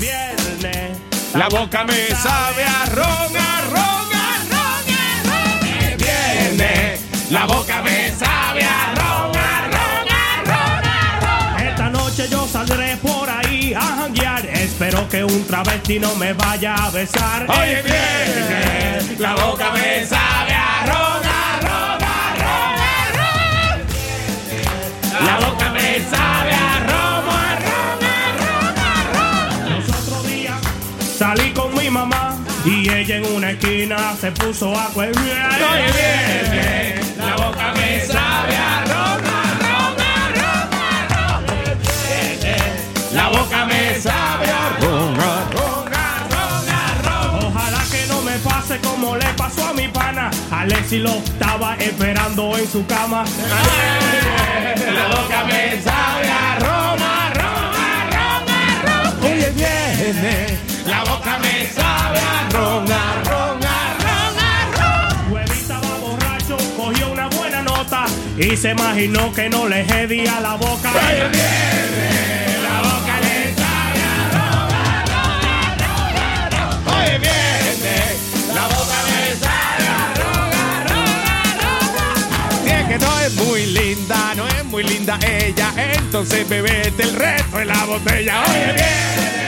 viernes. La boca me sabe a ron, a ron, a ron, a ron. Es viernes. La boca me sabe a ron, a ron, a ron, a ron. Esta noche yo saldré por ahí a janguear. Espero que un travesti no me vaya a besar. Hoy es viernes. La boca me sabe a ron, a ron, a ron, a ron. La boca me sabe a salí con mi mamá y ella en una esquina se puso a cuelgar. Hoy es viernes, la boca me sabe a romo, a romo, a romo, a romo. Hoy es viernes, La boca me sabe a romo, a romo, a romo, a romo. Ojalá que no me pase como le pasó a mi pana. Alexi lo estaba esperando en su cama. La boca me sabe a Roma, Roma, Roma, Roma. Hoy es viernes. La boca me sabe a Roma, Roma, Roma, Roma. Huevita va borracho, cogió una buena nota y se imaginó que no le hedía la boca. Hoy es viernes. La boca le sabe a Roma, Roma, Roma, Roma. Hoy es viernes. La boca me sabe a Roma, Roma, Roma. Si es que no es muy linda, no es muy linda ella, entonces bebete el resto de la botella. Oye, bien,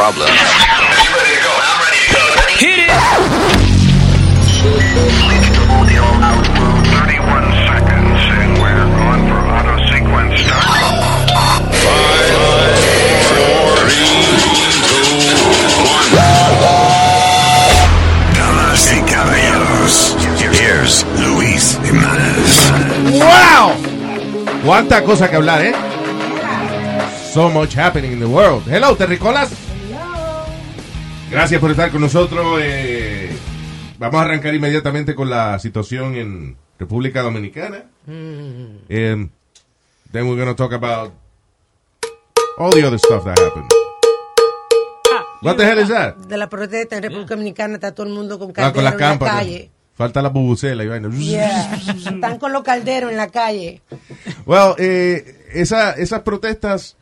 problems. Hit it! Damas y caballeros, here's Luis Jimenez. ¡Wow! Cuánta cosa que hablar, ¿eh? So much happening in the world. Hello, Terricolas. Gracias por estar con nosotros. eh, vamos a arrancar inmediatamente con la situación en República Dominicana. Um, then we're going to talk about all the other stuff that happened. What the hell is that? De la protesta en República Dominicana está todo el mundo con Ah, calderos con las en la cámparas. calle. Falta la bubucela y vaina. Yeah. Están con los calderos en la calle. Well, eh, esa- esas protestas,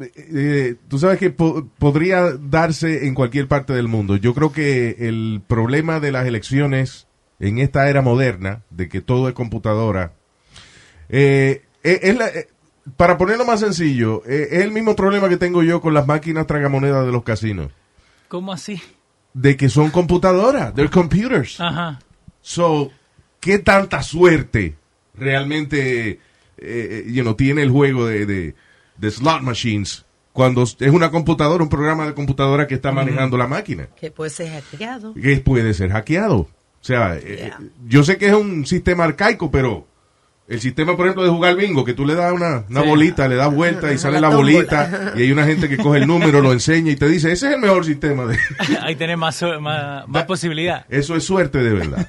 eh, eh, tú sabes que po- podría darse en cualquier parte del mundo. Yo creo que el problema de las elecciones en esta era moderna, de que todo es computadora, eh, eh, es la- para ponerlo más sencillo, es el mismo problema que tengo yo con las máquinas tragamonedas de los casinos, ¿Cómo así? de que son computadoras, they're computers. Ajá. So, ¿qué tanta suerte realmente eh, eh, you know, tiene el juego de, de, de slot machines cuando es una computadora, un programa de computadora que está manejando la máquina? Que puede ser hackeado. Que puede ser hackeado. O sea, eh, Yeah. yo sé que es un sistema arcaico, pero el sistema, por ejemplo, de jugar bingo, que tú le das una, una Sí. bolita, le das vuelta y sale La bolita, y hay una gente que coge el número, lo enseña y te dice, ese es el mejor sistema de... Ahí tenés más, más, más posibilidad. Eso es suerte de verdad.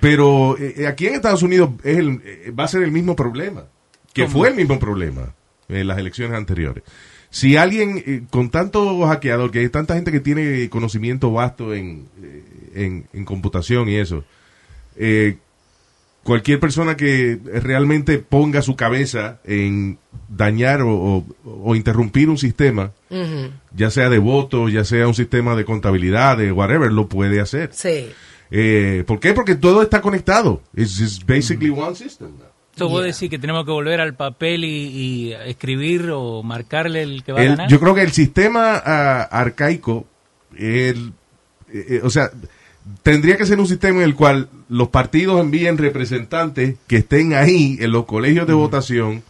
Pero eh, aquí en Estados Unidos es el- eh, va a ser el mismo problema, que ¿Cómo? fue el mismo problema en las elecciones anteriores. Si alguien eh, con tanto hackeador, que hay tanta gente que tiene conocimiento vasto en, eh, en, en computación y eso, eh, cualquier persona que realmente ponga su cabeza en dañar o, o- o interrumpir un sistema, ya sea de voto, ya sea un sistema de contabilidad, de whatever, lo puede hacer. Sí. Eh, ¿Por qué? Porque todo está conectado. It's, it's basically one system. Entonces vos Yeah. decís que tenemos que volver al papel y, y escribir o marcarle el que va a ganar. yo creo que el sistema ah, arcaico, el, eh, eh, o sea, tendría que ser un sistema en el cual los partidos envíen representantes que estén ahí en los colegios de votación,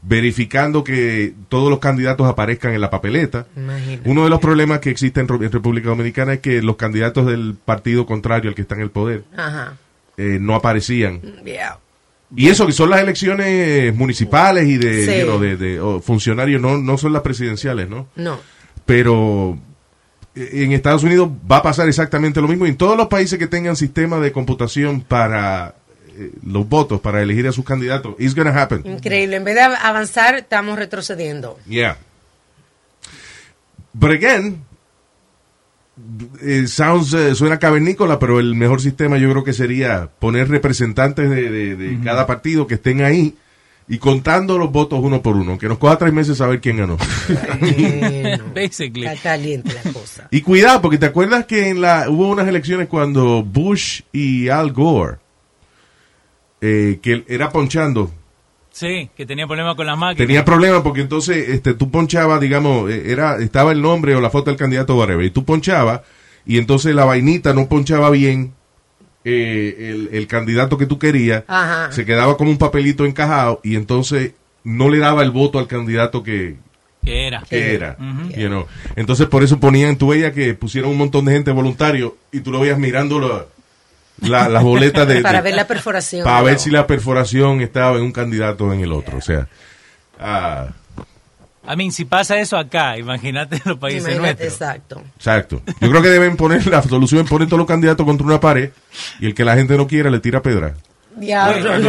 verificando que todos los candidatos aparezcan en la papeleta. Imagínate. Uno de los problemas que existe en, República Dominicana es que los candidatos del partido contrario al que está en el poder Ajá. eh, no aparecían. Yeah. Y eso que son las elecciones municipales y de, Sí. you know, de, de- o funcionarios, no, no son las presidenciales, ¿no? No. Pero eh, en Estados Unidos va a pasar exactamente lo mismo. Y en todos los países que tengan sistema de computación para eh, los votos, para elegir a sus candidatos, it's gonna happen. Increíble. En vez de av- avanzar, estamos retrocediendo. Yeah. But again, eh, sounds, eh, suena cavernícola, pero el mejor sistema yo creo que sería poner representantes de, de- de cada partido que estén ahí y contando los votos uno por uno, que nos coja tres meses saber quién ganó. Bueno, Basically. está caliente la cosa. y cuidado, porque te acuerdas que en la hubo unas elecciones cuando Bush y Al Gore, eh, que era ponchando, Sí, que tenía problemas con las máquinas. Tenía problemas porque entonces este, tú ponchabas, digamos, eh, era estaba el nombre o la foto del candidato whatever, y tú ponchabas y entonces la vainita no ponchaba bien eh, el, el candidato que tú querías, Ajá. se quedaba como un papelito encajado y entonces no le daba el voto al candidato que, Que era. que era. You know. Entonces por eso ponían, tú veías que pusieron un montón de gente voluntario y tú lo veías mirando la- la- las boletas de... Para de- ver la perforación. para ver si la perforación estaba en un candidato o en el otro. O sea, ah, I mean, si pasa eso acá, imagínate en los países Imagínate, nuestros. Exacto. exacto. Yo creo que deben poner la solución, poner todos los candidatos contra una pared y el que la gente no quiera le tira pedra. Diablo.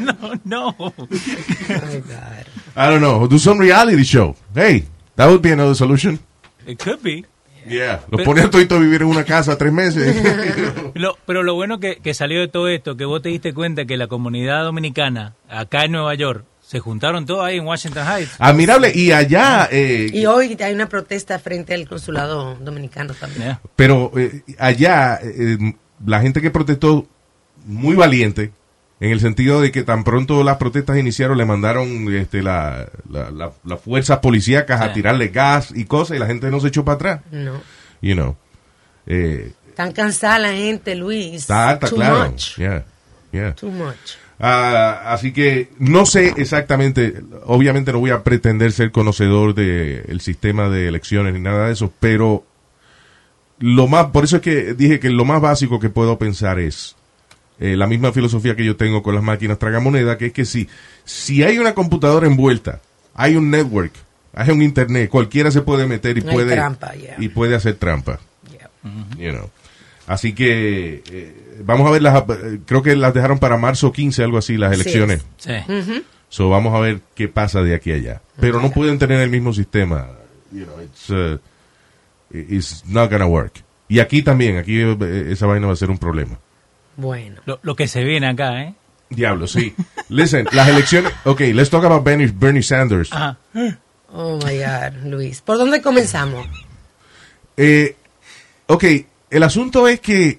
no, no. Oh, God. I don't know. Do some reality show. Hey, that would be another solution. It could be. Yeah. Los a toditos a vivir en una casa tres meses. Lo- pero lo bueno que, que salió de todo esto, que vos te diste cuenta que la comunidad dominicana, acá en Nueva York, se juntaron todos ahí en Washington Heights. Admirable. Y allá, eh, Y hoy hay una protesta frente al consulado dominicano también. Yeah. pero eh, allá, eh, la gente que protestó, muy valiente, en el sentido de que tan pronto las protestas iniciaron, le mandaron este, la, la, la- las fuerzas policíacas a tirarle gas y cosas, y la gente no se echó para atrás. No. You know. Eh, Tan cansada la gente, Luis. está alta, Too claro. much. Yeah, yeah. Too much. Ah, así que no sé exactamente, obviamente no voy a pretender ser conocedor del sistema de elecciones ni nada de eso, pero lo más, por eso es que dije que lo más básico que puedo pensar es eh, la misma filosofía que yo tengo con las máquinas tragamoneda, que es que si, si hay una computadora envuelta, hay un network, hay un internet, cualquiera se puede meter y No puede trampa, yeah. y puede hacer trampa. Yeah. You know. Así que eh, vamos a ver las eh, creo que las dejaron para marzo 15 algo así las Sí. elecciones. Sí. So vamos a ver qué pasa de aquí a allá. Pero no pueden tener el mismo sistema. You know, it's, uh, it's not gonna work. Y aquí también, aquí eh, esa vaina va a ser un problema. Bueno. Lo, lo que se viene acá, ¿eh? Diablo, sí. Listen, las elecciones. Ok, let's talk about Bernie, Bernie Sanders. Ajá. Oh my God, Luis. ¿Por dónde comenzamos? Eh, ok, el asunto es que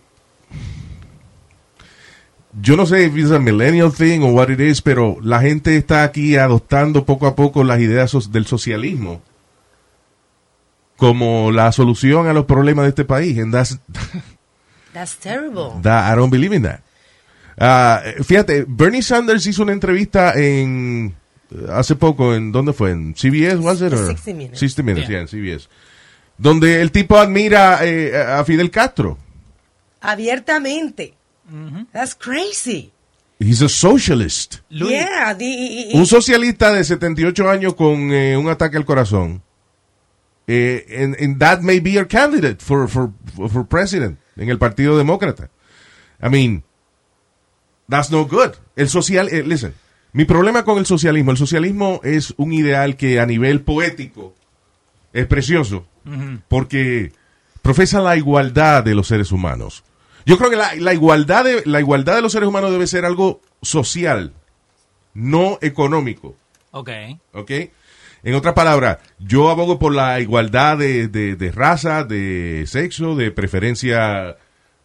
yo no sé if it's a millennial thing o what it is, pero la gente está aquí adoptando poco a poco las ideas del socialismo como la solución a los problemas de este país. And that's, That's terrible. that- I don't believe in that. Ah, fíjate, Bernie Sanders hizo una entrevista en hace poco, ¿en dónde fue? ¿En CBS, was it? or- 60 Minutes. 60 Minutes, Yeah. yeah, en CBS. Donde el tipo admira eh, a Fidel Castro. Abiertamente. That's crazy. He's a socialist. Luis, Yeah. the- y- y- Un socialista de 78 años con eh, un ataque al corazón. Eh, and, and that may be your candidate for, for, for president en el Partido Demócrata. I mean, that's no good. El social, eh, listen, Mi problema con el socialismo, el socialismo es un ideal que a nivel poético es precioso, porque profesa la igualdad de los seres humanos. Yo creo que la, la igualdad de, la igualdad de los seres humanos debe ser algo social, no económico. Ok. ¿ok? En otras palabras, yo abogo por la igualdad de, de- de raza, de sexo, de preferencia,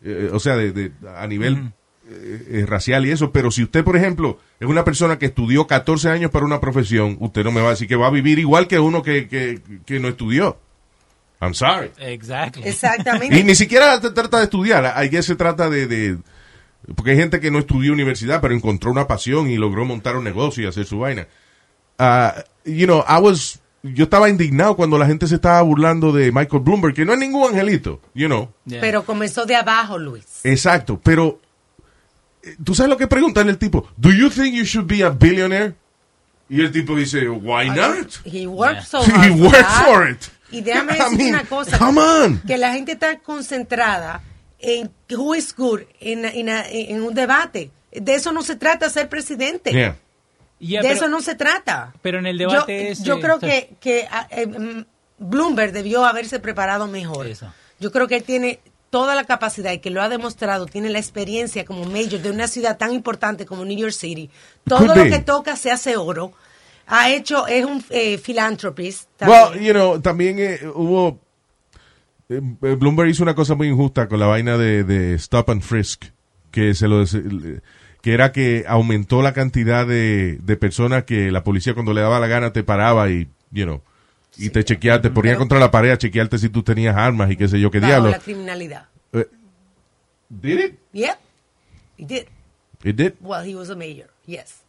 eh, o sea, de, de- a nivel eh, eh, racial y eso, pero si usted, por ejemplo, es una persona que estudió 14 años para una profesión, usted no me va a decir que va a vivir igual que uno que, que, que no estudió. I'm sorry. Exactly. Exactamente. Y ni siquiera se trata de estudiar, ahí se trata de, de- Porque hay gente que no estudió universidad, pero encontró una pasión y logró montar un negocio y hacer su vaina. Ah, you know, I was... Yo estaba indignado cuando la gente se estaba burlando de Michael Bloomberg, que no es ningún angelito, you know. Yeah. Pero comenzó de abajo, Luis. Exacto, pero... eh, ¿Tú sabes lo que preguntan el tipo? ¿Do you think you should be a billionaire? Y el tipo dice, why not? He worked so He hard. worked that. for it. Y déjame I decir mean, una cosa. come on. Que la gente está concentrada en who is good en, en- en un debate. De eso no se trata ser presidente. Yeah. Yeah, de pero- eso no se trata. pero en el debate yo, ese- yo creo o sea- que, que ah, eh, mm, Bloomberg debió haberse preparado mejor. Eso. Yo creo que él tiene toda la capacidad y que lo ha demostrado, tiene la experiencia como mayor de una ciudad tan importante como New York City. Todo Could lo be. que toca se hace oro. Ha hecho, es un eh, philanthropist. Well, también. you know, también eh, hubo. eh, Bloomberg hizo una cosa muy injusta con la vaina de, de Stop and Frisk, que se lo que era que aumentó la cantidad de, de personas que la policía cuando le daba la gana te paraba y, you know, y te chequeaba, te ponía Pero- contra la pared a chequearte si tú tenías armas y qué sé yo qué diablo. la criminalidad. Eh, did it? Yeah, he did. It did. Well, he was a mayor. Yes.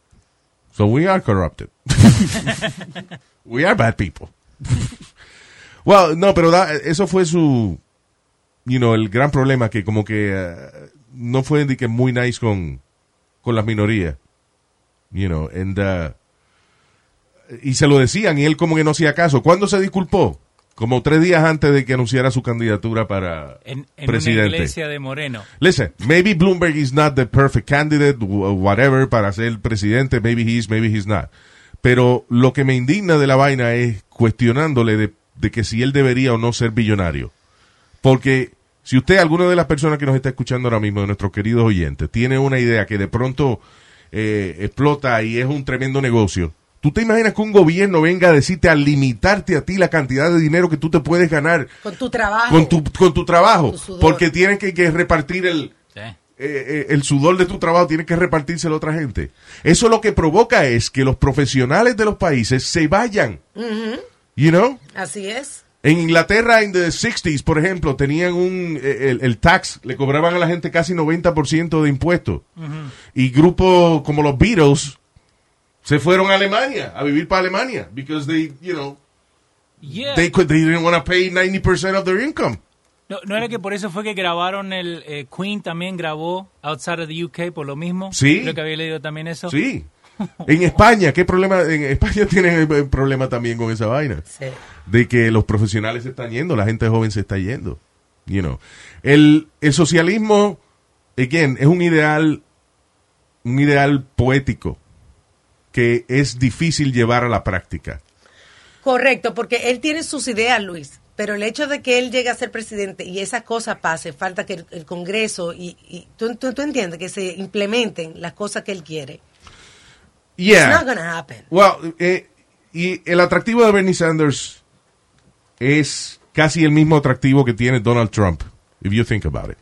So we are corrupted. we are bad people. well, no, pero da- eso fue su, you know, el gran problema que como que eh, no fue de que muy nice con, con las minorías. You know, and, uh, y se lo decían y él como que no hacía caso. ¿Cuándo se disculpó? Como tres días antes de que anunciara su candidatura para en, en una presidente. iglesia de Moreno. Listen, maybe Bloomberg is not the perfect candidate, wh- whatever, para ser presidente. Maybe he is, maybe he's not. Pero lo que me indigna de la vaina es cuestionándole de, de que si él debería o no ser billonario. Porque si usted, alguna de las personas que nos está escuchando ahora mismo, de nuestros queridos oyentes, tiene una idea que de pronto eh, explota y es un tremendo negocio, ¿tú te imaginas que un gobierno venga a decirte a limitarte a ti la cantidad de dinero que tú te puedes ganar Con tu trabajo. con tu, con tu trabajo? Tu porque tienes que, que repartir el, Sí. eh, eh, el sudor de tu trabajo tiene que repartírselo a otra gente. Eso lo que provoca es que los profesionales de los países se vayan. You know? Así es. En Inglaterra, en the 60s, por ejemplo, tenían un, eh, el, el tax, le cobraban a la gente casi 90% de impuestos. Y grupos como los Beatles se fueron a Alemania, a vivir para Alemania, because they, you know, Yeah. they, could, they didn't want to pay 90% of their income. No, no era que por eso fue que grabaron el eh, Queen también grabó Outside of the UK por lo mismo. Sí. Creo que había leído también eso. Sí. En España, ¿qué problema? En España tienen problema también con esa vaina. Sí. De que los profesionales se están yendo, la gente joven se está yendo. You know. El, el socialismo, again, es un ideal, un ideal poético que es difícil llevar a la práctica. Correcto, porque él tiene sus ideas, Luis. Pero el hecho de que él llegue a ser presidente y esa cosa pase, falta que el, el Congreso y, y tú, tú- tú entiendes que se implementen las cosas que él quiere. It's Yeah. not gonna happen. Well, eh, y el atractivo de Bernie Sanders es casi el mismo atractivo que tiene Donald Trump, if you think about it.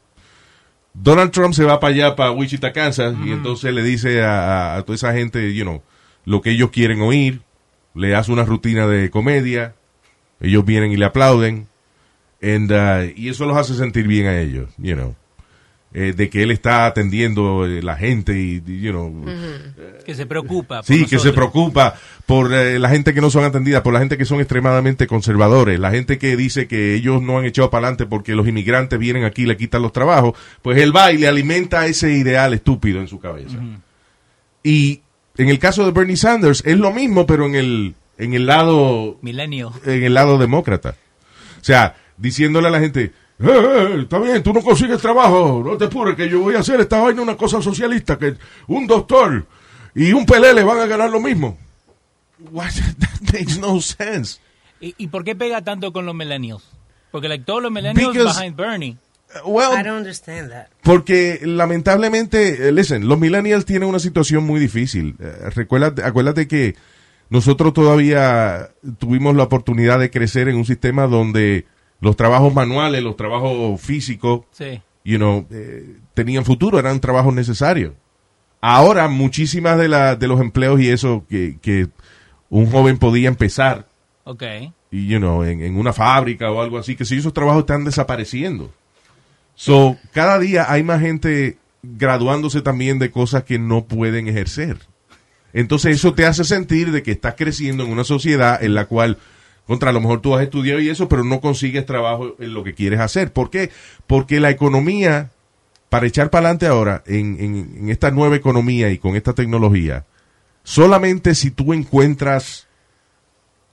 Donald Trump se va para allá, para Wichita, Kansas, y entonces le dice a toda esa gente, you know, lo que ellos quieren oír, le hace una rutina de comedia, ellos vienen y le aplauden, and, uh, y eso los hace sentir bien a ellos, you know, eh, de que él está atendiendo eh, la gente y, you know, Que se preocupa. por Sí, que se preocupa por eh, la gente que no son atendidas, por la gente que son extremadamente conservadores, la gente que dice que ellos no han echado para adelante porque los inmigrantes vienen aquí y le quitan los trabajos, pues él va y le alimenta ese ideal estúpido en su cabeza. Y en el caso de Bernie Sanders es lo mismo, pero en el, en el lado Milenio. en el lado demócrata. O sea, diciéndole a la gente, "Eh, eh, está bien, tú no consigues trabajo, no te apures, que yo voy a hacer esta vaina una cosa socialista, que un doctor y un pelele van a ganar lo mismo. What? That makes no sense. ¿Y, y por qué pega tanto con los millennials? Porque like, todos los millennials Because- behind Bernie. Well, I don't understand that. Porque lamentablemente, eh, listen, los millennials tienen una situación muy difícil. Eh, recuérdate, acuérdate que nosotros todavía tuvimos la oportunidad de crecer en un sistema donde los trabajos manuales, los trabajos físicos, Sí. you know, eh, tenían futuro, eran trabajos necesarios. Ahora, muchísimas de, la, de los empleos y eso que, que un joven podía empezar, y, you know, en, en una fábrica o algo así, que si esos trabajos están desapareciendo. So, cada día hay más gente graduándose también de cosas que no pueden ejercer. Entonces eso te hace sentir de que estás creciendo en una sociedad en la cual, contra a lo mejor tú has estudiado y eso, pero no consigues trabajo en lo que quieres hacer. ¿Por qué? Porque la economía, para echar para adelante ahora, en, en- en esta nueva economía y con esta tecnología, solamente si tú encuentras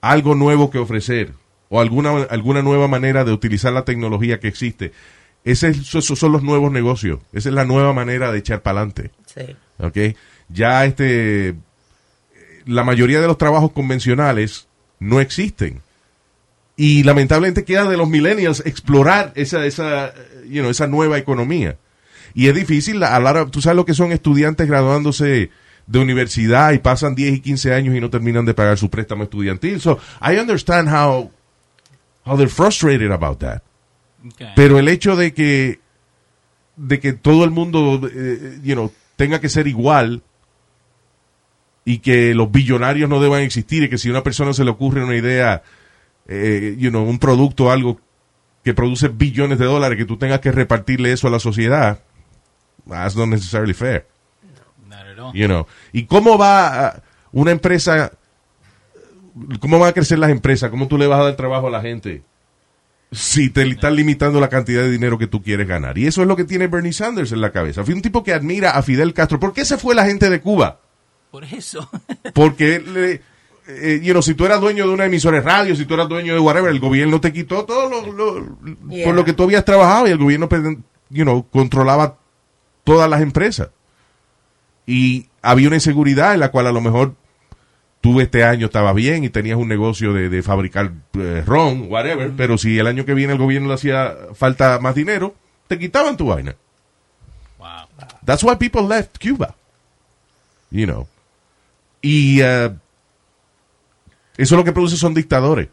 algo nuevo que ofrecer o alguna, alguna nueva manera de utilizar la tecnología que existe, ese esos son los nuevos negocios. Esa es la nueva manera de echar para adelante. Ya este, la mayoría de los trabajos convencionales no existen. Y lamentablemente queda de los millennials explorar esa, esa, eh, you know, esa nueva economía. Y es difícil, hora- tú sabes lo que son estudiantes graduándose de universidad y pasan 10 y 15 años y no terminan de pagar su préstamo estudiantil. So, I understand how, how they're frustrated about that. Pero el hecho de que de que todo el mundo eh, you know, tenga que ser igual y que los billonarios no deban existir y que si a una persona se le ocurre una idea, eh, you know, un producto, algo que produce billones de dólares, que tú tengas que repartirle eso a la sociedad, that's not necessarily fair. Not at all. You know. ¿Y cómo va a- una empresa, cómo van a crecer las empresas? ¿Cómo tú le vas a dar trabajo a la gente? Si te están limitando la cantidad de dinero que tú quieres ganar. Y eso es lo que tiene Bernie Sanders en la cabeza. Fue un tipo que admira a Fidel Castro. ¿Por qué se fue la gente de Cuba? Por eso. Porque, le- eh, you know, si tú eras dueño de una emisora de radio, si tú eras dueño de whatever, el gobierno te quitó todo lo, lo- Yeah. por lo que tú habías trabajado y el gobierno, pues, you know, controlaba todas las empresas. Y había una inseguridad en la cual a lo mejor tú este año estabas bien y tenías un negocio de, de fabricar eh, ron, whatever, pero si el año que viene el gobierno le hacía falta más dinero, te quitaban tu vaina. Wow. That's why people left Cuba. You know. Y eh, eso lo que produce son dictadores.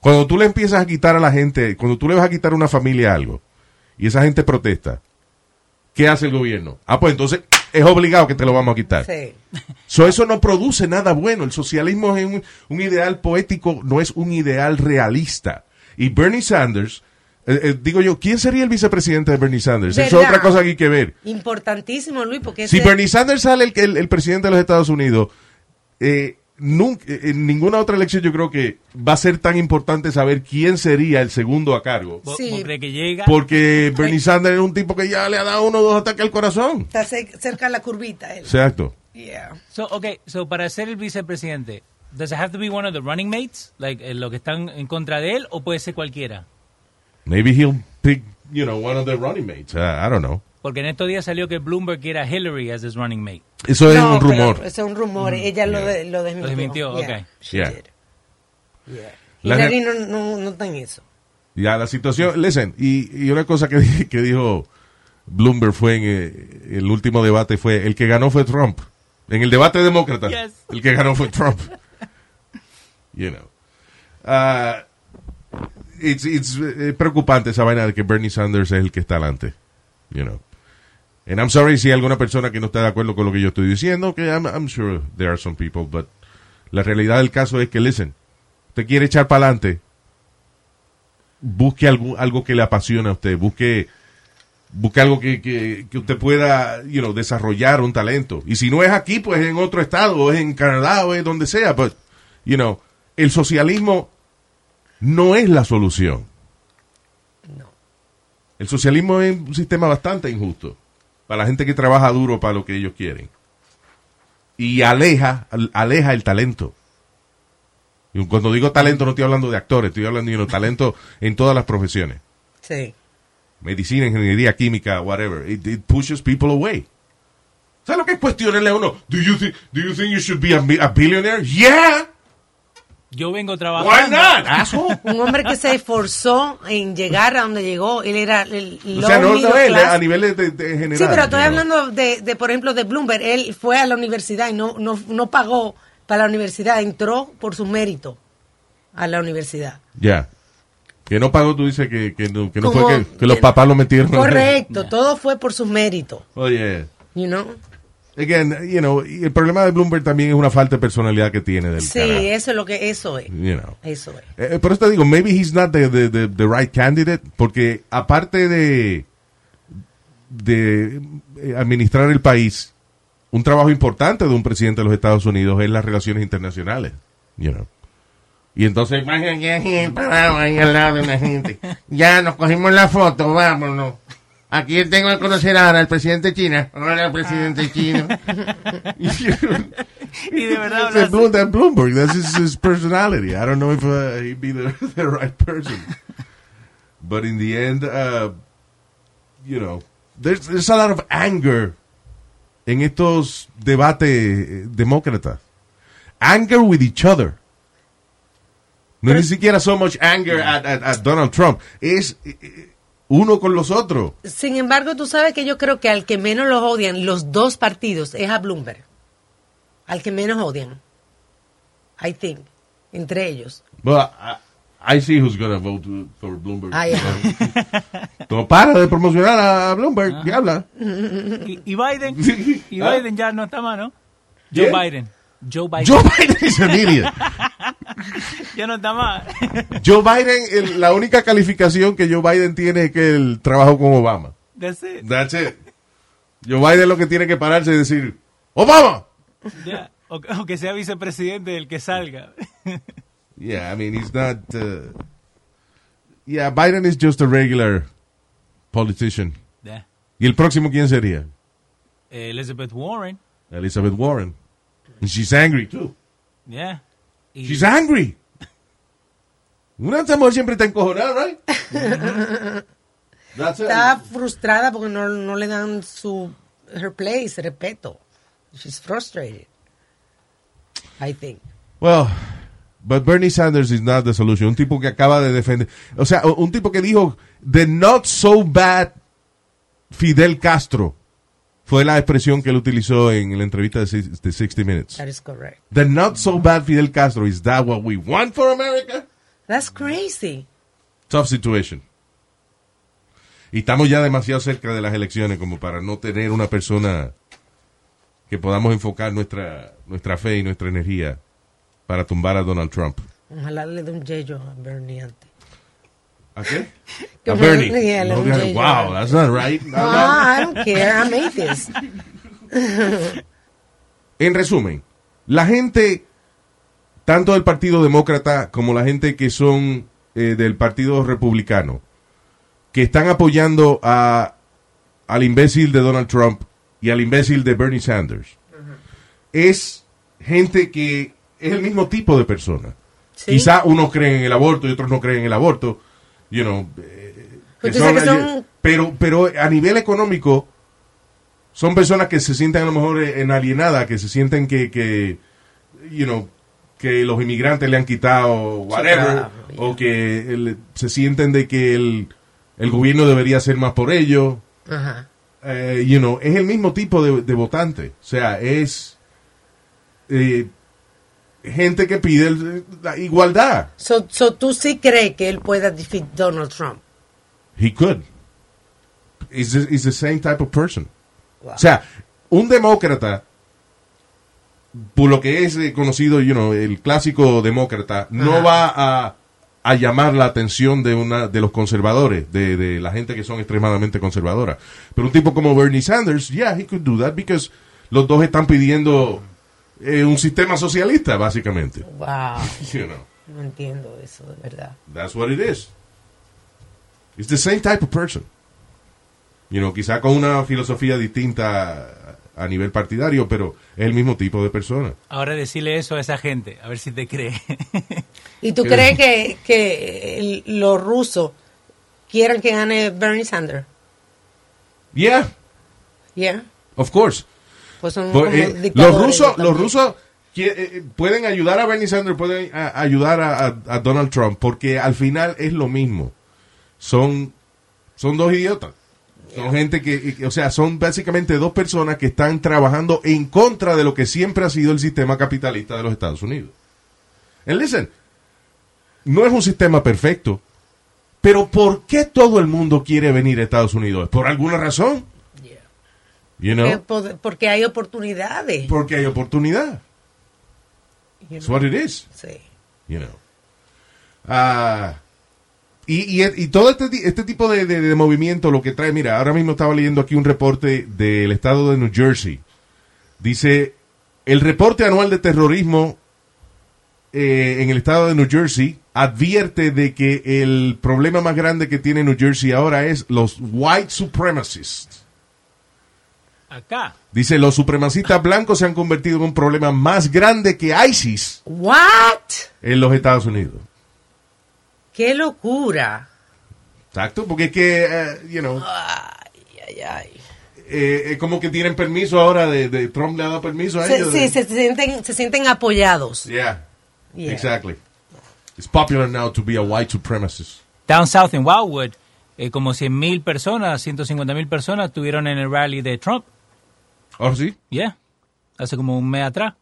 Cuando tú le empiezas a quitar a la gente, cuando tú le vas a quitar a una familia algo, y esa gente protesta, ¿qué hace el gobierno? Ah, pues entonces es obligado que te lo vamos a quitar. Sí. So, eso no produce nada bueno. El socialismo es un, un ideal poético, no es un ideal realista. Y Bernie Sanders, eh, eh, digo yo, ¿quién sería el vicepresidente de Bernie Sanders? Eso es otra cosa que hay que ver. Importantísimo, Luis, porque Si ese- Bernie Sanders sale el, el, el presidente de los Estados Unidos, eh, nunca, eh, en ninguna otra elección yo creo que va a ser tan importante saber quién sería el segundo a cargo. ¿Vos, Sí. que llega? Porque Bernie Sanders es un tipo que ya le ha dado uno o dos ataques al corazón. está ce- cerca de la curvita. Él. Exacto. Yeah. So, okay, so para ser el vicepresidente, does it have to be one of the running mates, like eh, los que están en contra de él, o puede ser cualquiera? Maybe he'll pick, you know, one of the running mates. Uh, I don't know. Porque en estos días salió que Bloomberg quiera a Hillary as his running mate. Eso es No, un rumor. Eso es un rumor. Ella lo, de- lo desmintió. Lo desmintió, Yeah, ok. Yeah. Yeah. Hillary no, no, no está en eso. Ya, la situación, listen, y, y una cosa que, que dijo Bloomberg fue en eh, el último debate fue, el que ganó fue Trump. En el debate demócrata, Yes. el que ganó fue Trump. you know. Ah, it's, it's, eh, preocupante esa vaina de que Bernie Sanders es el que está adelante. You know. And I'm sorry si hay alguna persona que no está de acuerdo con lo que yo estoy diciendo, que I'm, I'm sure there are some people, but la realidad del caso es que, listen, usted quiere echar para adelante, busque algo, algo que le apasione a usted, busque, busque algo que, que, que usted pueda, you know, desarrollar un talento. Y si no es aquí, pues en otro estado, o es en Canadá, o es donde sea, but, you know, el socialismo no es la solución. El socialismo es un sistema bastante injusto para la gente que trabaja duro para lo que ellos quieren. Y aleja, aleja el talento. Y cuando digo talento no estoy hablando de actores, estoy hablando de talento en todas las profesiones. Sí. Medicina, ingeniería, química, whatever. It, it pushes people away. ¿Sabes lo que es cuestionarle a uno? Do you think, do you, think you should be a, a billionaire? Yeah. Yo vengo trabajando. not? Un hombre que se esforzó en llegar a donde llegó. Él era el O sea, no, no él, a nivel de, de- de general. Sí, pero estoy hablando de, de, por ejemplo, de Bloomberg. Él fue a la universidad y no, no, no pagó para la universidad. Entró por su mérito a la universidad. Ya. Que no pagó, tú dices que, que no, que no Como- fue que, que los papás lo metieron. Correcto, todo fue por su mérito. Oye. You know? Again, you know, y el problema de Bloomberg también es una falta de personalidad que tiene del Sí, carajo. eso es lo que eso es. You know. Eso es. Eh, por eso te digo, maybe he's not the, the, the, the right candidate, porque aparte de, de eh, administrar el país, un trabajo importante de un presidente de los Estados Unidos es las relaciones internacionales, you know. Y entonces, imagínate aquí parado ahí al lado de una gente. Ya nos cogimos la foto, vámonos. Aquí tengo que conocer ahora al presidente de China. Hola, presidente chino. Y de verdad hablas- that Bloomberg. That's his, his personality. I don't know if uh, he'd be the, the right person. But in the end, uh, you know, there's, there's a lot of anger en estos debates eh, demócratas. Anger with each other. No es ni siquiera so much anger at, at, at Donald Trump. Es eh, eh, uno con los otros. Sin embargo, tú sabes que yo creo que al que menos los odian los dos partidos es a Bloomberg. Al que menos odian. I think. Entre ellos. Well, I, I see who's gonna vote for Bloomberg. Ah, yeah. No para de promocionar a Bloomberg, diabla. Y, y Biden, y Ah. Biden ya no está más, ¿no? Joe. Biden. Joe Biden. Joe Biden is an idiot. Ya no está más. Joe Biden, el- la única calificación que Joe Biden tiene es que él trabajó con Obama. That's it. That's it. Joe Biden lo que tiene que pararse y decir, ¡Obama! Ya. O, o que sea vicepresidente del que salga. Yeah, I mean, he's not... uh, yeah, Biden is just a regular politician. Ya. ¿Y el próximo quién sería? Elizabeth Warren. Elizabeth Warren. And she's angry, too. Ya. Y- She's angry. Una mujer siempre está encojonada, right? That's it. Está frustrada porque no, no le dan su her place, respeto. She's frustrated. I think. Well, but Bernie Sanders is not the solution. Un tipo que acaba de defender. O sea, un tipo que dijo, the not so bad Fidel Castro. Fue la expresión que él utilizó en la entrevista de, de 60 Minutes. That is correct. The not so bad Fidel Castro. Is that what we want for America? That's crazy. Tough situation. Y estamos ya demasiado cerca de las elecciones como para no tener una persona que podamos enfocar nuestra, nuestra fe y nuestra energía para tumbar a Donald Trump. Ojalá le dé un yello a Bernie antes. ¿A qué? A Bernie. yeah, No, wow, that's not right. No, no. I don't care. I'm atheist. En resumen, la gente, tanto del Partido Demócrata como la gente que son eh, del Partido Republicano, que están apoyando a, al imbécil de Donald Trump y al imbécil de Bernie Sanders, es gente que es el mismo tipo de persona. Sí. Quizá unos creen en el aborto y otros no creen en el aborto, you know, eh, que son- que son- pero, pero a nivel económico, son personas que se sienten a lo mejor enalienadas, que se sienten que, que you know, que los inmigrantes le han quitado whatever, claro, o que el- se sienten de que el, el gobierno debería hacer más por ellos. Ajá. Eh, you know, es el mismo tipo de, de votante. O sea, es eh, gente que pide el- la igualdad. So, so tú sí crees que él pueda defeat Donald Trump. He could. He's the, he's the same type of person. O sea, un demócrata, por lo que es conocido, you know, el clásico demócrata, no va a, a llamar la atención de una de los conservadores, de, de la gente que son extremadamente conservadora. Pero un tipo como Bernie Sanders, yeah, he could do that because los dos están pidiendo eh, un sistema socialista, básicamente. Wow. You know, No entiendo eso, de verdad. that's what it is. It's the same type of person. You know, quizá con una filosofía distinta a nivel partidario, pero es el mismo tipo de persona. Ahora decirle eso a esa gente, a ver si te cree. ¿Y tú crees que, que los rusos quieran que gane Bernie Sanders? Yeah, Yeah. of course. Pues son Pues, eh, los rusos, los rusos eh, eh, pueden ayudar a Bernie Sanders, pueden a- ayudar a, a- a Donald Trump, porque al final es lo mismo. Son, son dos idiotas. Son gente que, que- o sea, son básicamente dos personas que están trabajando en contra de lo que siempre ha sido el sistema capitalista de los Estados Unidos. And listen, no es un sistema perfecto, pero ¿por qué todo el mundo quiere venir a Estados Unidos? ¿Por alguna razón? You know? Porque hay oportunidades. Porque hay oportunidad. you That's know. what it is, Sí. you know. Ah, y, y, y todo este, este tipo de, de- de movimiento lo que trae, mira, ahora mismo estaba leyendo aquí un reporte del estado de New Jersey. Dice, el reporte anual de terrorismo eh, en el estado de New Jersey advierte de que el problema más grande que tiene New Jersey ahora es los white supremacists. Acá. Dice, los supremacistas blancos se han convertido en un problema más grande que ISIS What? en los Estados Unidos. Qué locura. Exacto, porque es que, eh, you know, Ay, ay, ay. eh, es como que tienen permiso ahora, de, de Trump le ha dado permiso a Se- ellos. sí, de- se sienten, se sienten apoyados. Yeah, Yeah. exactly. It's popular now to be a white supremacist. Down south en Wildwood, eh, como 100.000 personas, 150.000 personas estuvieron en el rally de Trump. ¿Oh, sí? Yeah. Hace como un mes atrás.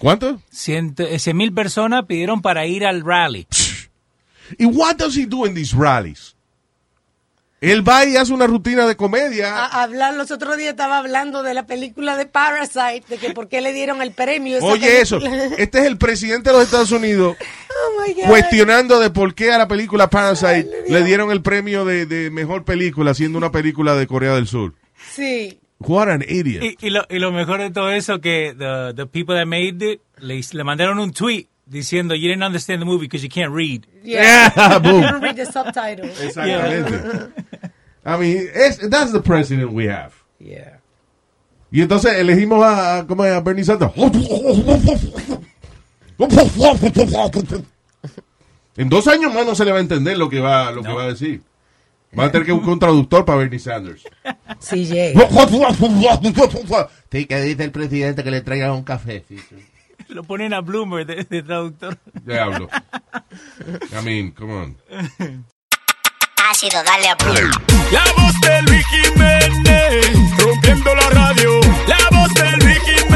¿Cuánto? Ciento- eh, 100.000 personas pidieron para ir al rally. ¿Y what does he do in these rallies? Él va y hace una rutina de comedia. A- hablar, los otros días estaba hablando de la película de Parasite, de que por qué le dieron el premio. Oye, eso. Este es el presidente de los Estados Unidos Oh my God. cuestionando de por qué a la película Parasite le dieron el premio de, de mejor película siendo una película de Corea del Sur. Sí. What an idiot. Y, y lo, y lo mejor de todo eso que the, the people that made it le, le mandaron un tweet diciendo you didn't understand the movie because you can't read. Yeah. Yeah, boom. You read the subtitles. Exactamente. I mean, es- that's the president we have. Yeah. Y entonces elegimos a, a- ¿cómo es? a Bernie Sanders. En dos años más no se le va a entender lo que va, lo que va a decir. Va a tener que buscar un traductor para Bernie Sanders. Sí, que dice el presidente que le traiga un café. Lo ponen a Bloomberg de, de traductor. Diablo. I mean, come on. Ácido, dale a play. La voz de Luis Jiménez, rompiendo la radio. La voz de Luis Jiménez,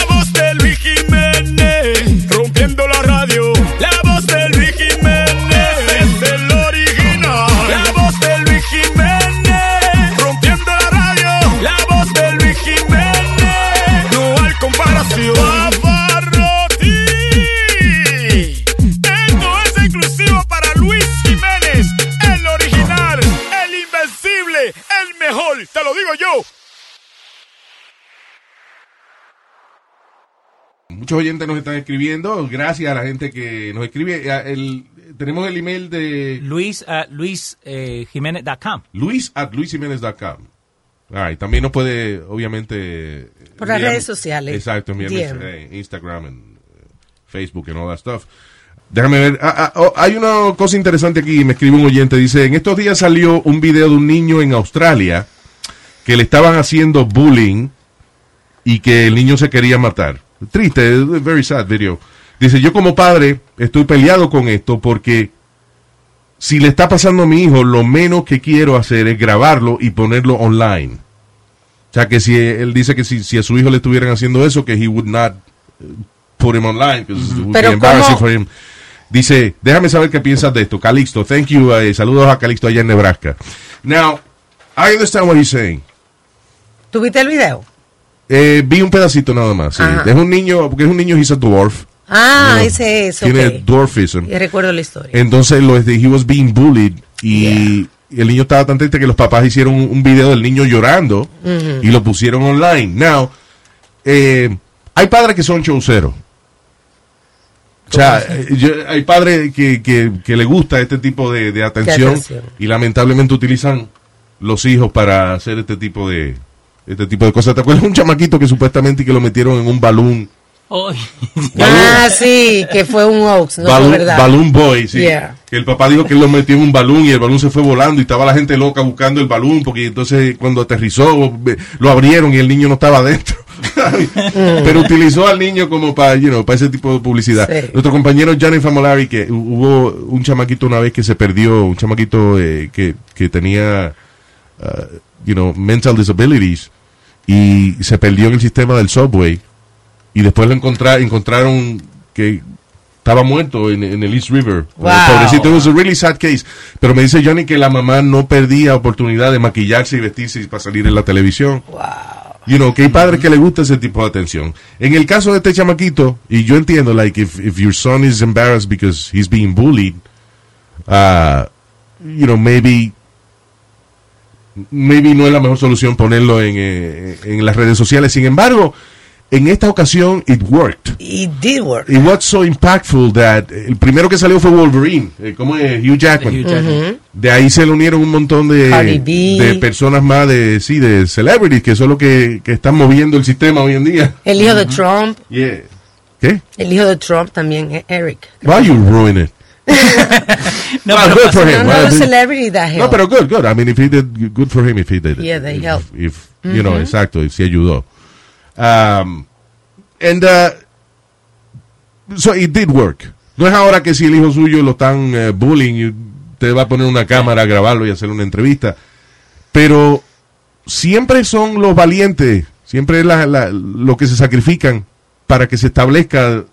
Muchos oyentes nos están escribiendo. Gracias a la gente que nos escribe. Eh, el- tenemos el email de Luis at luisjiménez.com. luis at luisjiménez.com. All right, También nos puede, obviamente... Por las redes sociales. Exacto, DM. eh, Instagram, and, eh, Facebook, and all that stuff. Déjame ver. Ah, ah, oh, hay una cosa interesante aquí. Me escribe un oyente. Dice, en estos días salió un video de un niño en Australia que le estaban haciendo bullying y que el niño se quería matar. Triste, very sad video. Dice, yo como padre estoy peleado con esto porque si le está pasando a mi hijo, lo menos que quiero hacer es grabarlo y ponerlo online. O sea, que si él dice que si, si a su hijo le estuvieran haciendo eso, que he would not uh, put him online, because it would Pero be embarrassing for him. Dice, déjame saber qué piensas de esto. Calixto, thank you. eh, saludos a Calixto allá en Nebraska. Now, I understand what he's saying. ¿Tuviste el video? Eh, vi un pedacito nada más. sí. Es un niño, porque es un niño, he's a dwarf. Ah, ese es, Tiene dwarfism. Y recuerdo la historia. Entonces, lo, he was being bullied y el niño estaba tan triste que los papás hicieron un, un video del niño llorando y lo pusieron online. Now, eh, hay padres que son chauceros. O sea, eh, yo- hay padres que, que, que le gusta este tipo de, de atención, atención. y lamentablemente utilizan los hijos para hacer este tipo de este tipo de cosas. ¿Te acuerdas de un chamaquito que supuestamente que lo metieron en un balón? Ay, Ah, sí, que fue un hoax, no balloon, verdad. balloon boy, sí. Yeah. Que el papá dijo que él lo metió en un balón y el balón se fue volando y estaba la gente loca buscando el balón porque entonces cuando aterrizó lo abrieron y el niño no estaba adentro. Pero utilizó al niño como para, you know, para ese tipo de publicidad. Sí. Nuestro compañero Johnny Famolari, que hu- hubo un chamaquito una vez que se perdió, un chamaquito eh, que, que tenía, uh, you know, mental disabilities y se perdió en el sistema del subway y después lo encontra- encontraron que estaba muerto en, en el East River. Wow. Pobrecito, it was a really sad case. Pero me dice Johnny que la mamá no perdía oportunidad de maquillarse y vestirse para salir en la televisión. You know, que hay padres que le gusta ese tipo de atención. En el caso de este chamaquito, y yo entiendo, like, if, if your son is embarrassed because he's being bullied, uh, you know, maybe, maybe no es la mejor solución ponerlo en, eh, en las redes sociales. Sin embargo, en esta ocasión, it worked. It did work. It was so impactful that el primero que salió fue Wolverine, eh, ¿cómo es? Hugh Jackman. Hugh Jackman. De ahí se le unieron un montón de, de personas más de sí, de celebrities, que son los que, que están moviendo el sistema hoy en día. El hijo de Trump, Yeah. ¿Qué? el hijo de Trump también, eh, Eric. Why you ruin it? No, Well, pero good for him. No, Well, no, celebrity that No, helped. pero good, good. I mean, if he did, good for him if he did it. Yeah, they if, help. If, you know, exacto, if ayudó. Um, and, uh, so it did work. No es ahora que si el hijo suyo lo están eh, bullying te va a poner una cámara a grabarlo y hacer una entrevista. Pero siempre son los valientes, siempre es la, la- lo que se sacrifican para que se establezca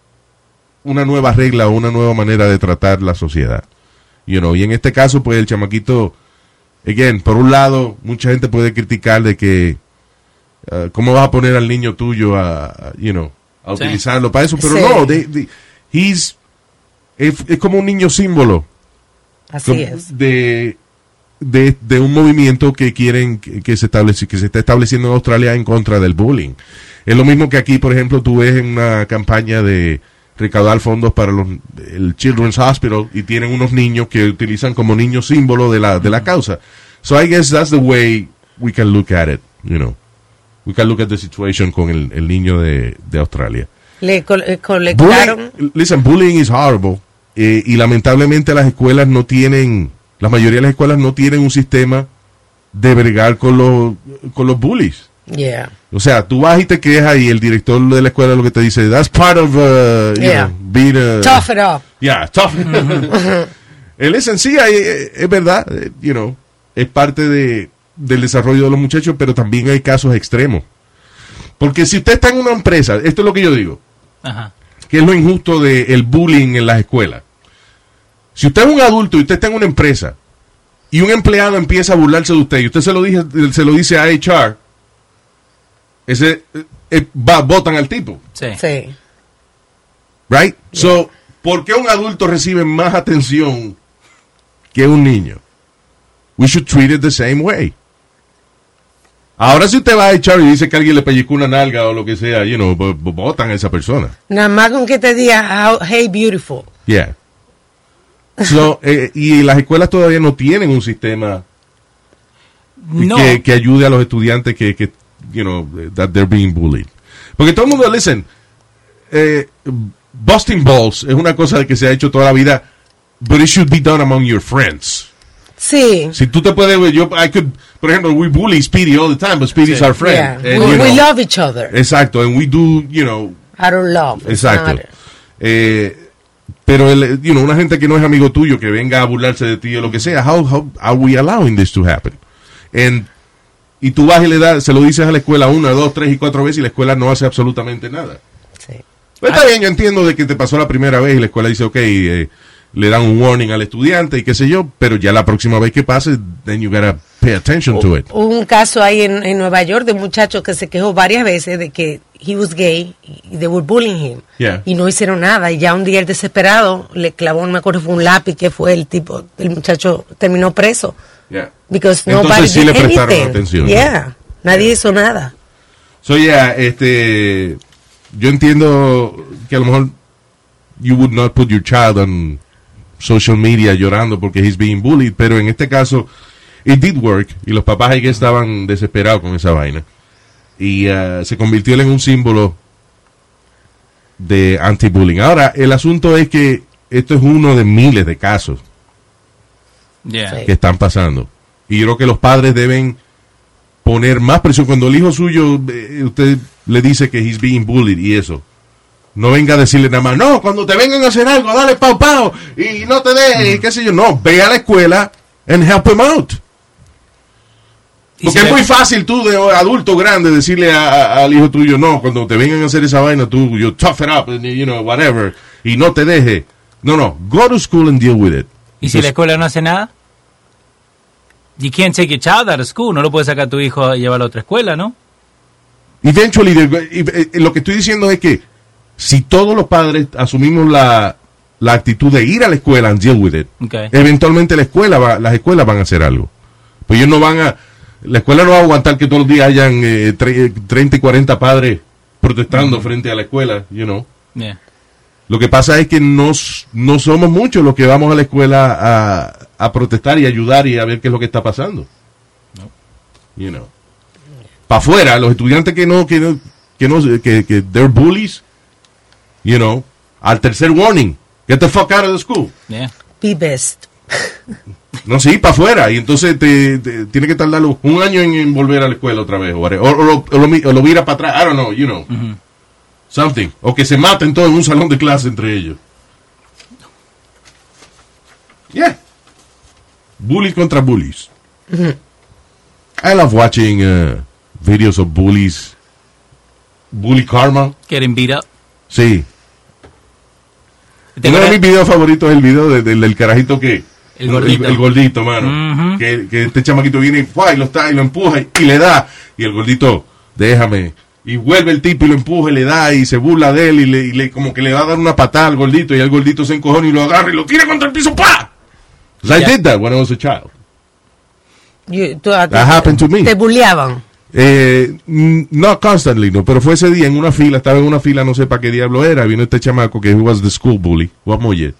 una nueva regla o una nueva manera de tratar la sociedad. You know, y en este caso, pues el chamaquito, again, por un lado, mucha gente puede criticar de que, uh, ¿cómo vas a poner al niño tuyo a, you know, a Sí. utilizarlo para eso? Pero Sí. no, they- they- he's, es, es como un niño símbolo Así como es. de, de, de un movimiento que quieren que, que se establece, que se está estableciendo en Australia en contra del bullying. Es lo mismo que aquí, por ejemplo, tú ves en una campaña de recaudar fondos para los, el Children's Hospital y tienen unos niños que utilizan como niños símbolo de la, de la causa. So I guess that's the way we can look at it, you know. We can look at the situation con el, el niño de, de Australia. Le eh, colectaron. Bullying, listen, bullying is horrible. eh, y lamentablemente las escuelas no tienen, la mayoría de las escuelas no tienen un sistema de bregar con los, con los bullies. Yeah. O sea, tú vas y te quejas y el director de la escuela lo que te dice, that's part of, uh, you Yeah. know, being a... Tough it up. Yeah, tough. Él es sencilla, eh, es verdad, eh, you know, es parte de, del desarrollo de los muchachos, pero también hay casos extremos. Porque si usted está en una empresa, esto es lo que yo digo, Ajá. que es lo injusto del bullying en las escuelas. Si usted es un adulto y usted está en una empresa y un empleado empieza a burlarse de usted y usted se lo, dice, se lo dice a HR, ese eh, eh, va, votan al tipo, Sí. Sí. right? So, ¿por qué un adulto recibe más atención que un niño? We should treat it the same way. Ahora si usted va a HR y dice que alguien le pellizcó una nalga o lo que sea, you know, vo- vo- votan a esa persona. Nada más con que te diga, how- hey, beautiful. Yeah. So, eh, y las escuelas todavía no tienen un sistema No. que, que ayude a los estudiantes que, que, you know, that they're being bullied. Porque todo el mundo, listen, eh, busting balls es una cosa que se ha hecho toda la vida, but it should be done among your friends. Sí. Si tú te puedes, yo, I could, por ejemplo, we bully Speedy all the time, but Speedy's Sí. our friend. Yeah. And, We, you we know, love each other. Exacto, and we do, you know, Out of love. Exacto. Eh, pero el, you know, una gente que no es amigo tuyo, que venga a burlarse de ti o lo que sea, how, how are we allowing this to happen? And, y tú vas y le das, se lo dices a la escuela una, dos, tres y cuatro veces y la escuela no hace absolutamente nada. Sí. Pues está bien, yo entiendo de que te pasó la primera vez y la escuela dice, ok, eh, le dan un warning al estudiante y qué sé yo, pero ya la próxima vez que pase, then you gotta pay attention to it. Hubo un caso ahí en, en Nueva York de un muchacho que se quejó varias veces de que he was gay y they were bullying him. Yeah. Y no hicieron nada. Y ya un día el desesperado le clavó, no me acuerdo, fue un lápiz que fue el tipo, el muchacho terminó preso. Yeah. Because Entonces nobody sí le prestaron anything. atención. Yeah. Nadie hizo nada. So, yeah, este, yo entiendo que a lo mejor you would not put your child on social media llorando porque he's being bullied, pero en este caso, it did work, y los papás ahí que estaban desesperados con esa vaina. Y uh, se convirtió él en un símbolo de anti-bullying. Ahora, el asunto es que esto es uno de miles de casos Yeah. Que están pasando. Y yo creo que los padres deben poner más presión. Cuando el hijo suyo, eh, usted le dice que he's being bullied y eso. No venga a decirle nada más, no, cuando te vengan a hacer algo, dale pau pau y no te dejes, y qué sé yo. No, ve a la escuela and help him out. Porque es muy fácil tú, de adulto grande, decirle a- a- al hijo tuyo, no, cuando te vengan a hacer esa vaina, tú, you tough it up, and, you know, whatever, y no te deje. No, no, go to school and deal with it. ¿Y si la escuela no hace nada? You can't take your child out of school. No lo puedes sacar a tu hijo y llevarlo a otra escuela, ¿no? Eventually, eh, eh, lo que estoy diciendo es que si todos los padres asumimos la, la actitud de ir a la escuela and deal with it, Okay. eventualmente la escuela va- las escuelas van a hacer algo. Pues ellos no van a, la escuela no va a aguantar que todos los días hayan eh, tre- 30 y 40 padres protestando frente a la escuela, you know. Yeah. Lo que pasa es que no, no somos muchos los que vamos a la escuela a, a protestar y ayudar y a ver qué es lo que está pasando. You know. Para afuera, los estudiantes que no, que no, que no, que, que they're bullies, you know, al tercer warning, get the fuck out of the school. Yeah. Be best. No, sí, para afuera. Y entonces te, te- tiene que tardar un año en, en volver a la escuela otra vez. O, whatever. o, o lo, o lo vira para atrás. I don't know, you know. Something. O que se maten todos en un salón de clase entre ellos. Yeah. Bullies contra bullies. I love watching uh, videos of bullies. Bully karma. Getting beat up. Sí. ¿Te Uno de mis videos favoritos es el video de- del- del carajito que. El gordito. El, gordito, mano. Que, que este chamaquito viene y, ¡fua! y lo está y lo empuja y, y le da. Y el gordito, déjame. Y vuelve el tipo y lo empuja y le da y se burla de él y le, y le- como que le va a dar una patada al gordito y el gordito se encojona y lo agarra y lo tira contra el piso. ¡Pa! 'Cause I Yeah. did that when I was a child. You- tú- a- That happened to me. Te bulleaban. Eh, no constantly, no, pero fue ese día en una fila, estaba en una fila, no sé para qué diablo era, vino este chamaco que was the school bully, Mollet,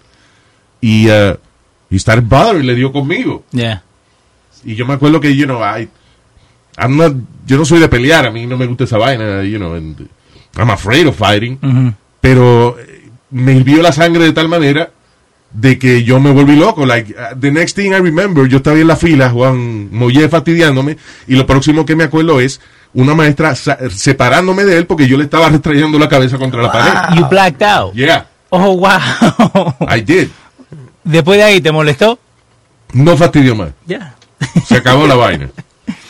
y uh, he started bothering, le dio conmigo, Yeah. y yo me acuerdo que, you know, I, I'm not, yo no soy de pelear, a mí no me gusta esa vaina, you know, and I'm afraid of fighting, Ujú. pero eh, me hirvió la sangre de tal manera de que yo me volví loco. Like, uh, the next thing I remember, yo estaba en la fila, Juan Molle fastidiándome, y lo próximo que me acuerdo es una maestra separándome de él porque yo le estaba restrayendo la cabeza contra la pared. You blacked out. Yeah, Oh, wow. I did. Después de ahí, ¿te molestó? No fastidió más. Yeah. Se acabó la vaina.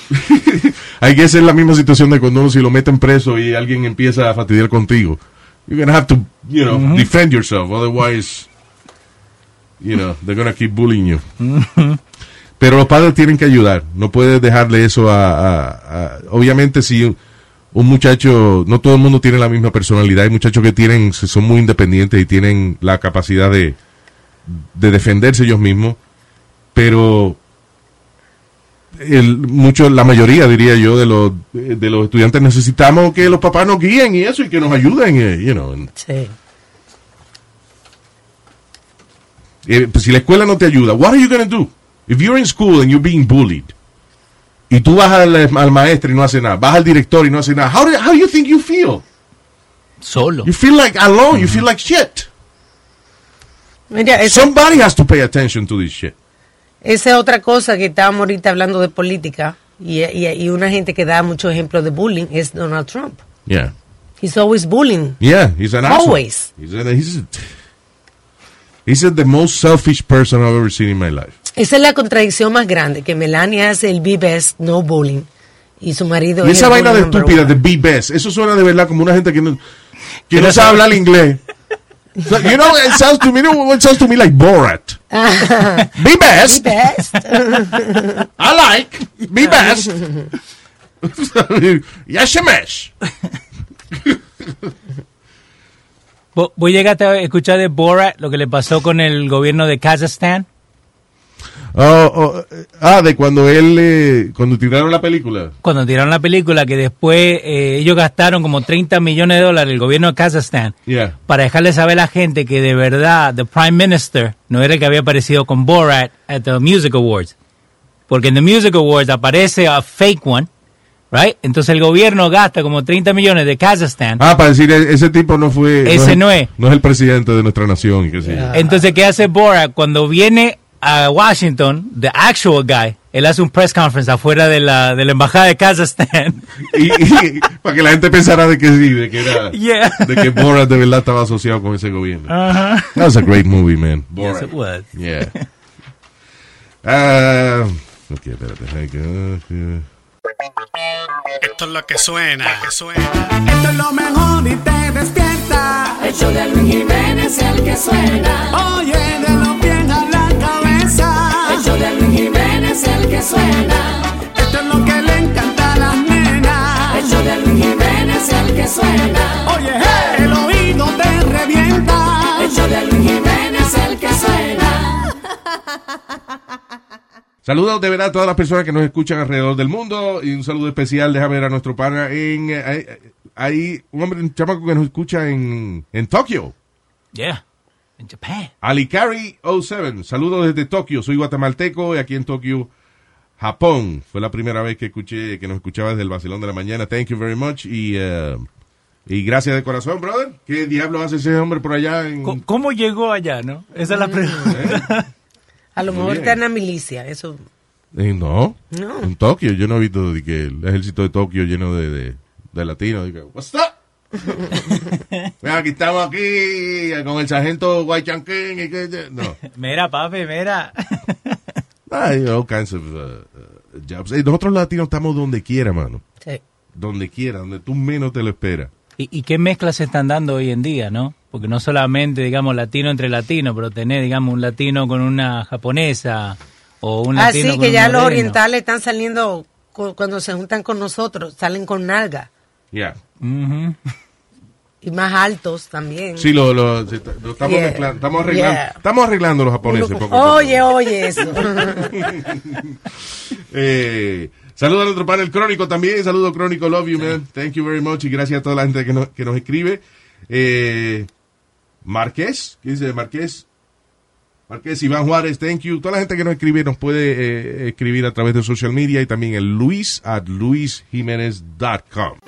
Hay que ser la misma situación de cuando uno si lo meten preso y alguien empieza a fastidiar contigo. You're gonna have to, you know, defend yourself. Otherwise, you know, they're gonna keep bullying you. Pero los padres tienen que ayudar. No puedes dejarle eso a, a- a- obviamente si un, un muchacho, no todo el mundo tiene la misma personalidad. Hay muchachos que tienen, son muy independientes y tienen la capacidad de, de defenderse ellos mismos. Pero el, mucho, la mayoría, diría yo, de los, de los estudiantes necesitamos que los papás nos guíen y eso y que nos ayuden, eh, you know. Sí. Eh, pues, si la escuela no te ayuda, what are you going to do? If you're in school and you're being bullied, y tú vas al, al maestro y no hace nada, vas al director y no hace nada, how do, how do you think you feel? Solo. You feel like alone, you feel like shit. Mira, esa, Somebody has to pay attention to this shit. esa es otra cosa que estábamos ahorita hablando de política y, y, y una gente que da muchos ejemplos de bullying es Donald Trump. Yeah. He's always bullying. Yeah, he's an. Always. He's, a, he's, he's the most selfish person I've ever seen in my life. Esa es la contradicción más grande, que Melania hace el be best, no bullying, y su marido Y es esa el vaina de estúpida, de be best, eso suena de verdad como una gente que no, que no sabe. hablar inglés. So, you know, it sounds to me, you know, it sounds to me like Borat. Be best. Be best. I like. Be best. Yashemesh. ¿Vos, vos llegaste a escuchar de Borat lo que le pasó con el gobierno de Kazajstán? Oh, oh, eh, ah, de cuando él, eh, cuando tiraron la película. Cuando tiraron la película, que después eh, ellos gastaron como 30 millones de dólares, el gobierno de Kazajstán, Yeah. para dejarle saber a la gente que de verdad, the Prime Minister no era el que había aparecido con Borat at the Music Awards. Porque en the Music Awards aparece a fake one, right? Entonces el gobierno gasta como 30 millones de Kazajstán. Ah, para decir, e- ese tipo no fue. Ese no es. No es el presidente de nuestra nación. y qué sé yo. Entonces, ¿qué hace Borat? Cuando viene a Washington, the actual guy, él hace un press conference afuera de la, de la embajada de Kazajstán. Y, y- para que la gente pensara de que sí, de que era. Yeah. De que Borat de verdad estaba asociado con ese gobierno. Ajá. That was a great movie, man. Borat. Yes, it was. Yeah. Ah, ok, espérate. Que- Esto es lo que suena, que suena. Esto es lo mejor y te despierta. El show de Luis Jiménez es el que suena. Oye, de los pies a la cabeza. El show de Luis Jiménez es el que suena. Esto es lo que le encanta a las nenas. El show de Luis Jiménez es el que suena. Oye, hey, el oído te revienta. El show de Luis Jiménez es el que suena. Saludos de verdad a todas las personas que nos escuchan alrededor del mundo y un saludo especial, déjame ver a nuestro pana en... eh, Hay, hay un hombre, un chamaco que nos escucha en, en Tokio. Yeah. In Japan. Alicari 07, saludos desde Tokio, soy guatemalteco y aquí en Tokio, Japón. Fue la primera vez que escuché, que nos escuchaba desde el vacilón de la mañana. Thank you very much y, eh, y gracias de corazón, brother. ¿Qué diablo hace ese hombre por allá en... ¿Cómo- ¿Cómo llegó allá, no? Esa es la pregunta. A lo Muy mejor bien. está en la milicia, eso. Eh, no, No. en Tokio. Yo no he visto de que el ejército de Tokio lleno de, de, de latinos. What's up? Mira, aquí estamos aquí con el sargento Guaychanquín y que... No. Mira, papi, mira. Hay all kinds of uh, uh, jobs. Eh, nosotros latinos estamos donde quiera, mano. Sí. Donde quiera, donde tú menos te lo esperas. ¿Y, y qué mezclas se están dando hoy en día, no? Porque no solamente, digamos, latino entre latino, pero tener, digamos, un latino con una japonesa o un Ah, latino sí, con que un ya los orientales están saliendo cu- cuando se juntan con nosotros, salen con nalga. Yeah. Ujú. Y más altos también. Sí, lo, lo, estamos Yeah. mezclando, estamos arreglando, Yeah. estamos arreglando los japoneses. Poco poco. oye, oye, eso. Eh, saludos a nuestro panel crónico también. Saludos crónico, love you, man. Thank you very much. Y gracias a toda la gente que nos, que nos escribe. Eh, Marqués, ¿qué dice Marqués? Marqués Iván Juárez, thank you. Toda la gente que nos escribe nos puede eh, escribir a través de social media y también el luis at luisjimenez.com.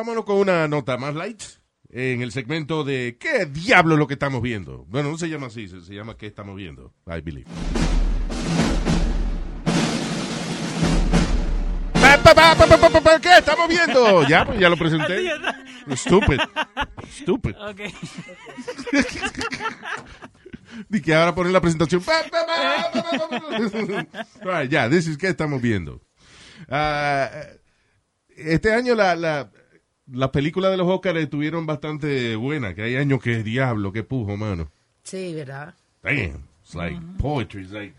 Vámonos con una nota más light en el segmento de ¿qué diablo es lo que estamos viendo? Bueno, no se llama así, se, se llama ¿qué estamos viendo? I believe. Pa, pa, pa, pa, pa, pa, pa, pa, ¿Qué estamos viendo? Ya, pues ya lo presenté. Stupid. Stupid. Ok. Y que ahora poner la presentación. All right, ya, this is ¿qué estamos viendo? Ah, este año la, la, las películas de los Oscars estuvieron bastante buenas, que hay años que diablo, que pujo, mano. Sí, ¿verdad? Damn, it's like poetry, it's like,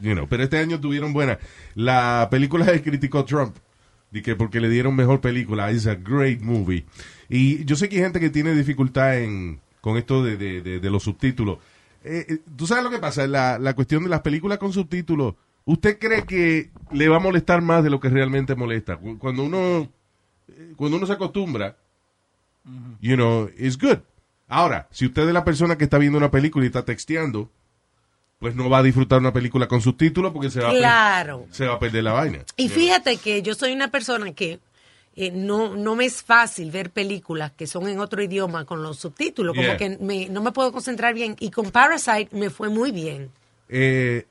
you know, pero este año tuvieron buenas. La película que criticó Trump, de que porque le dieron mejor película, it's a great movie. Y yo sé que hay gente que tiene dificultad en, con esto de, de, de, de los subtítulos. Eh, eh, ¿Tú sabes lo que pasa? La, la cuestión de las películas con subtítulos, ¿usted cree que le va a molestar más de lo que realmente molesta? Cu- Cuando uno, cuando uno se acostumbra, you know, it's good. Ahora, si usted es la persona que está viendo una película y está texteando, pues no va a disfrutar una película con subtítulos porque se va, a, per- Claro. se va a perder la vaina. Y fíjate que yo soy una persona que eh, no, no me es fácil ver películas que son en otro idioma con los subtítulos, como Yeah. que me- no me puedo concentrar bien. Y con Parasite me fue muy bien. Eh,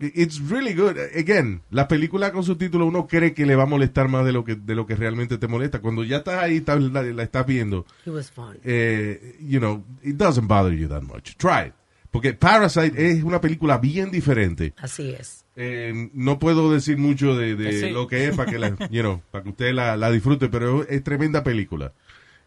it's really good. Again, la película con subtítulos uno cree que le va a molestar más de lo que de lo que realmente te molesta. Cuando ya estás ahí, estás- la, la estás viendo, It was fun. eh, you know, it doesn't bother you that much. Try it. Porque Parasite es una película bien diferente. Así es. Eh, no puedo decir mucho de, de Sí. lo que es para que, la, you know, para que usted la, la disfrute, pero es tremenda película.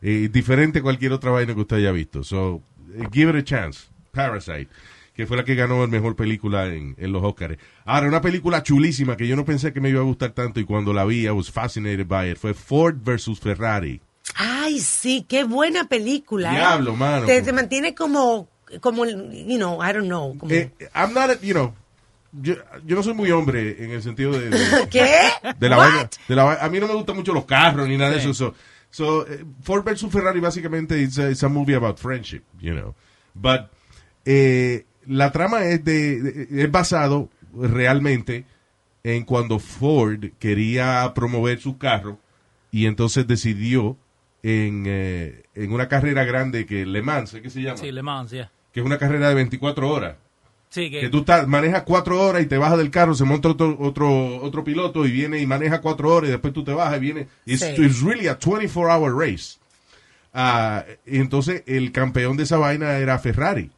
Eh, diferente a cualquier otra vaina que usted haya visto. So, eh, give it a chance. Parasite, que fue la que ganó el mejor película en, en los Oscars. Ahora, una película chulísima que yo no pensé que me iba a gustar tanto y cuando la vi, I was fascinated by it, fue Ford versus Ferrari. Ay, sí, qué buena película. ¿eh? Diablo, mano. Te, te mantiene como, como, you know, I don't know. Como, Eh, I'm not, you know, yo, yo no soy muy hombre en el sentido de, de- ¿Qué? de la vaina, de la a mí no me gustan mucho los carros ni nada de eso. So, so, eh, Ford versus Ferrari básicamente it's a, it's a movie about friendship, you know. But eh, la trama es de, de- es basado realmente en cuando Ford quería promover su carro y entonces decidió en, eh, en una carrera grande que Le Mans, ¿qué se llama? Sí, Le Mans, ya. Que es una carrera de 24 horas Sí, que, que tú estás- manejas cuatro horas y te bajas del carro, se monta otro, otro, otro piloto y viene y maneja cuatro horas y después tú te bajas y viene. It's, Sí. it's really a 24-hour race. Y entonces el campeón de esa vaina era Ferrari.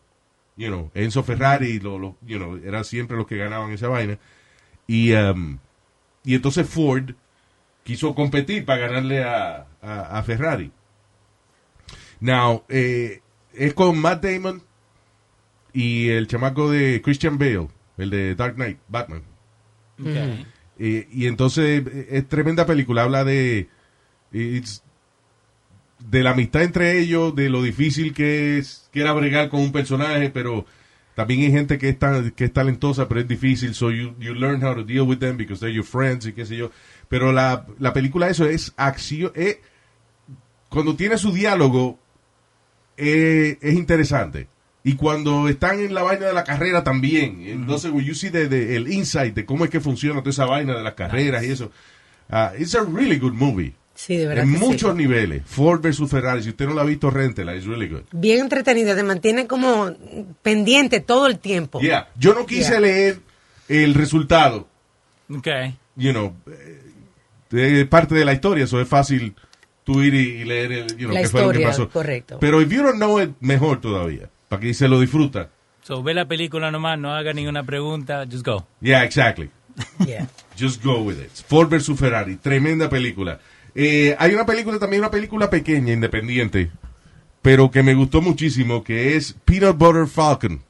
You know, Enzo Ferrari, lo, lo- you know, eran siempre los que ganaban esa vaina. Y, um, y entonces Ford quiso competir para ganarle a, a, a Ferrari. Now, eh, es con Matt Damon y el chamaco de Christian Bale, el de Dark Knight, Batman. Ok. Eh, y entonces eh, es tremenda película, habla de it's- de la amistad entre ellos, de lo difícil que es que era bregar con un personaje, pero también hay gente que es tan, que es talentosa, pero es difícil, so you, you learn how to deal with them because they're your friends y qué sé yo. Pero la, la película eso es acción, eh, cuando tiene su diálogo eh, es interesante. Y cuando están en la vaina de la carrera también. Entonces, when you see the- the- el insight de cómo es que funciona toda esa vaina de las carreras y eso. ah, it's a really good movie. Sí, de verdad. En que sí. muchos niveles. Ford versus Ferrari. Si usted no la ha visto, réntela. It's really good. Bien entretenida, te mantiene como pendiente todo el tiempo. Yeah. Yo no quise Yeah. leer el resultado. Ok. You know, eh, de parte de la historia. Eso es fácil tú ir y, leer el, you know, La qué fue lo que historia, pasó. correcto. Pero if you don't know it, mejor todavía. Para que se lo disfruta. So, ve la película nomás, no haga ninguna pregunta, just go. Yeah, exactly. Yeah. Just go with it. Ford versus Ferrari, tremenda película. Eh, hay una película también, una película pequeña, independiente, pero que me gustó muchísimo, que es Peanut Butter Falcon.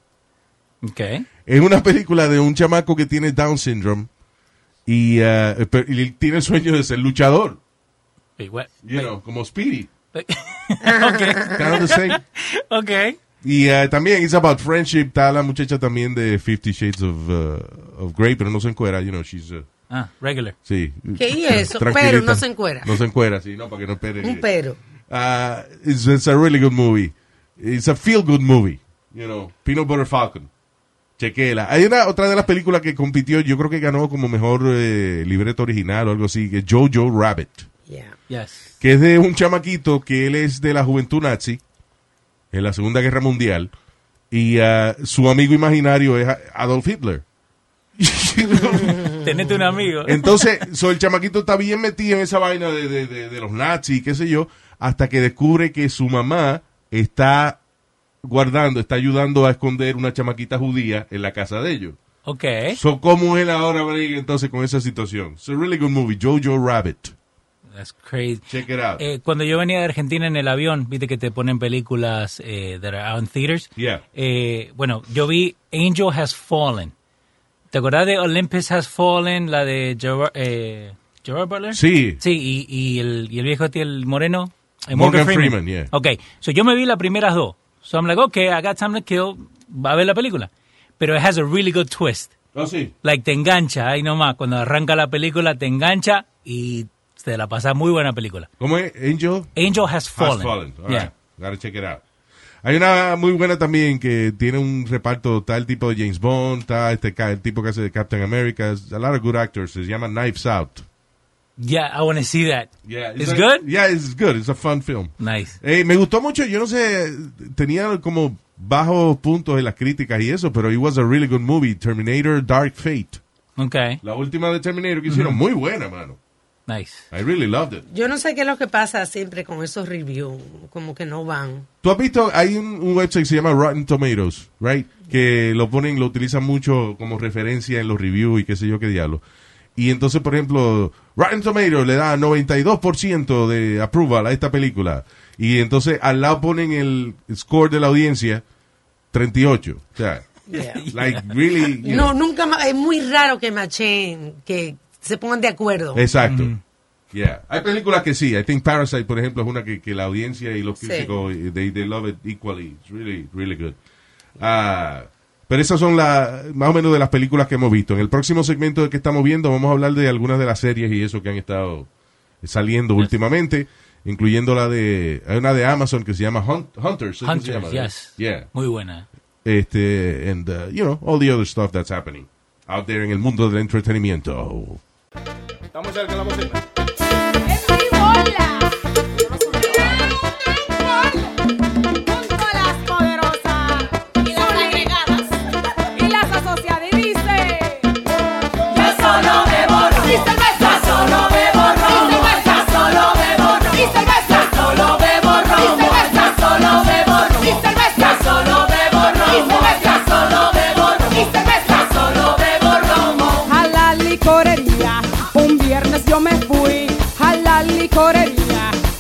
Ok. Es una película de un chamaco que tiene Down syndrome y, eh, y tiene el sueño de ser luchador, Wait, what? you know, como Speedy. Wait. Kind of the same. ok. Y eh, también it's about friendship. Está la muchacha también de Fifty Shades of, uh, of Grey, pero no se encuera, you know, she's... uh, Ah, regular. Sí. ¿Qué y eso? Pero no se encuera. No se encuera, sí, no, para que no espere. Un pero. Uh, it's, it's a really good movie. It's a feel good movie. You know, Peanut Butter Falcon. Chequela. Hay una otra de las películas que compitió, yo creo que ganó como mejor eh, libreto original o algo así, que es Jojo Rabbit. Yeah. Yes. Que es de un chamaquito que él es de la juventud nazi en la Segunda Guerra Mundial y uh, su amigo imaginario es Adolf Hitler. Tenete un amigo. Entonces, so, el chamaquito está bien metido en esa vaina de, de- de- de los nazis, qué sé yo, hasta que descubre que su mamá está guardando, está ayudando a esconder una chamaquita judía en la casa de ellos. ok. So, ¿cómo él ahora entonces con esa situación? It's a really good movie, Jojo Rabbit. That's crazy. Check it out. Eh, cuando yo venía de Argentina en el avión, viste que te ponen películas eh, that are out in theaters. Yeah. Eh, bueno, yo vi Angel Has Fallen. ¿Te acordás de Olympus Has Fallen, la de Gerard, eh, Gerard Butler? Sí. Sí, y, y el, y el viejo tío, el moreno. eh, Morgan Freeman, yeah. Ok, so yo me vi las primeras dos. So I'm like, okay, I got time to kill. Va a ver la película. Pero it has a really good twist. Oh, sí. Like, te engancha, ahí nomás. Cuando arranca la película, te engancha y te la pasa muy buena película. ¿Cómo es? Angel Angel Has Fallen. Has Fallen. All Yeah. right. Gotta check it out. Hay una muy buena también que tiene un reparto tal tipo de James Bond, está este el tipo que hace de Captain America, a lot of good actors, se llama Knives Out. Yeah, I want to see that. Yeah, It's a- good? Yeah, it's good. It's a fun film. Nice. Eh, me gustó mucho, yo no sé, tenía como bajos puntos en las críticas y eso, pero it was a really good movie, Terminator Dark Fate. Okay, La última de Terminator que hicieron, muy buena, mano. Nice. I really loved it. Yo no sé qué es lo que pasa siempre con esos reviews, como que no van. Tú has visto, hay un, un website que se llama Rotten Tomatoes, right? que lo ponen, lo utilizan mucho como referencia en los reviews y qué sé yo qué diablo. Y entonces, por ejemplo, Rotten Tomatoes le da 92% de approval a esta película. Y entonces al lado ponen el score de la audiencia 38. O sea, Yeah. like really. No, know. nunca es muy raro que machen, que se pongan de acuerdo. Exacto. Yeah. Hay películas que sí. I think Parasite, por ejemplo, es una que, que la audiencia y los Sí. críticos, eh, they, they love it equally. It's really, really good. Ah, pero esas son las, más o menos de las películas que hemos visto. En el próximo segmento que estamos viendo vamos a hablar de algunas de las series y eso que han estado saliendo últimamente, incluyendo la de, hay una de Amazon que se llama Hunt- Hunters. ¿es que se llama? Hunters, yes. Yeah. Muy buena. Este, and, uh, you know, all the other stuff that's happening out there en el mundo del entretenimiento. Estamos cerca de la música.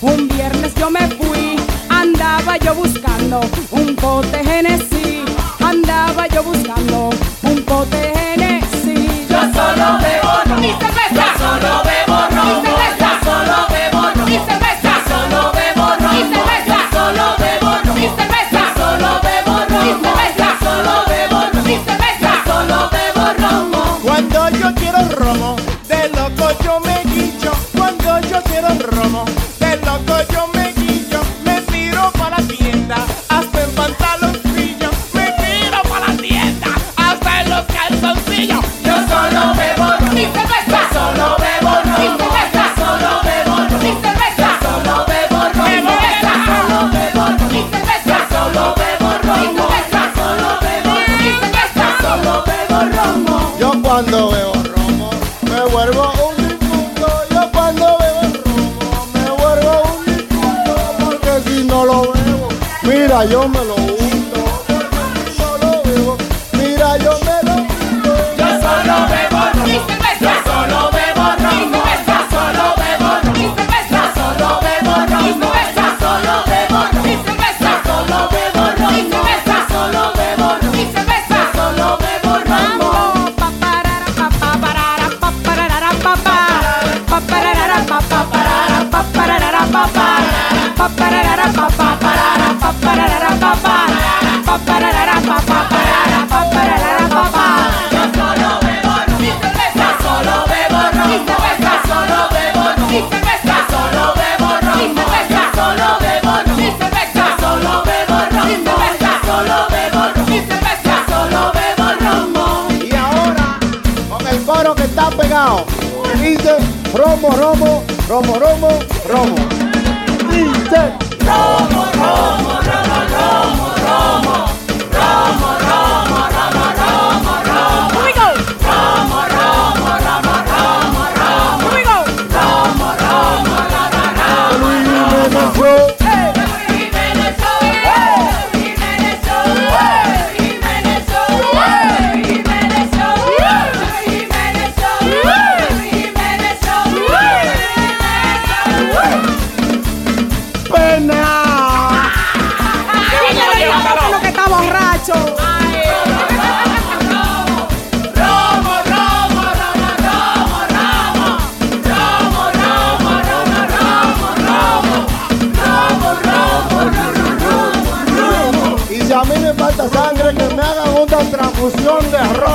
Un viernes yo me fui. Andaba yo buscando un pote Genesis. Andaba yo buscando un pote Genesis. Yo me lo romo, romo, romo, transfusión de romo.